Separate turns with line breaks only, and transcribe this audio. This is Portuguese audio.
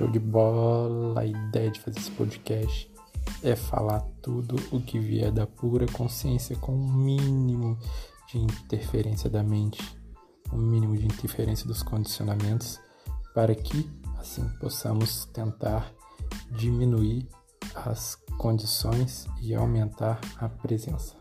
Show de bola! A ideia de fazer esse podcast é falar tudo o que vier da pura consciência com o um mínimo de interferência da mente, o um mínimo de interferência dos condicionamentos, para que assim possamos tentar diminuir as condições e aumentar a presença.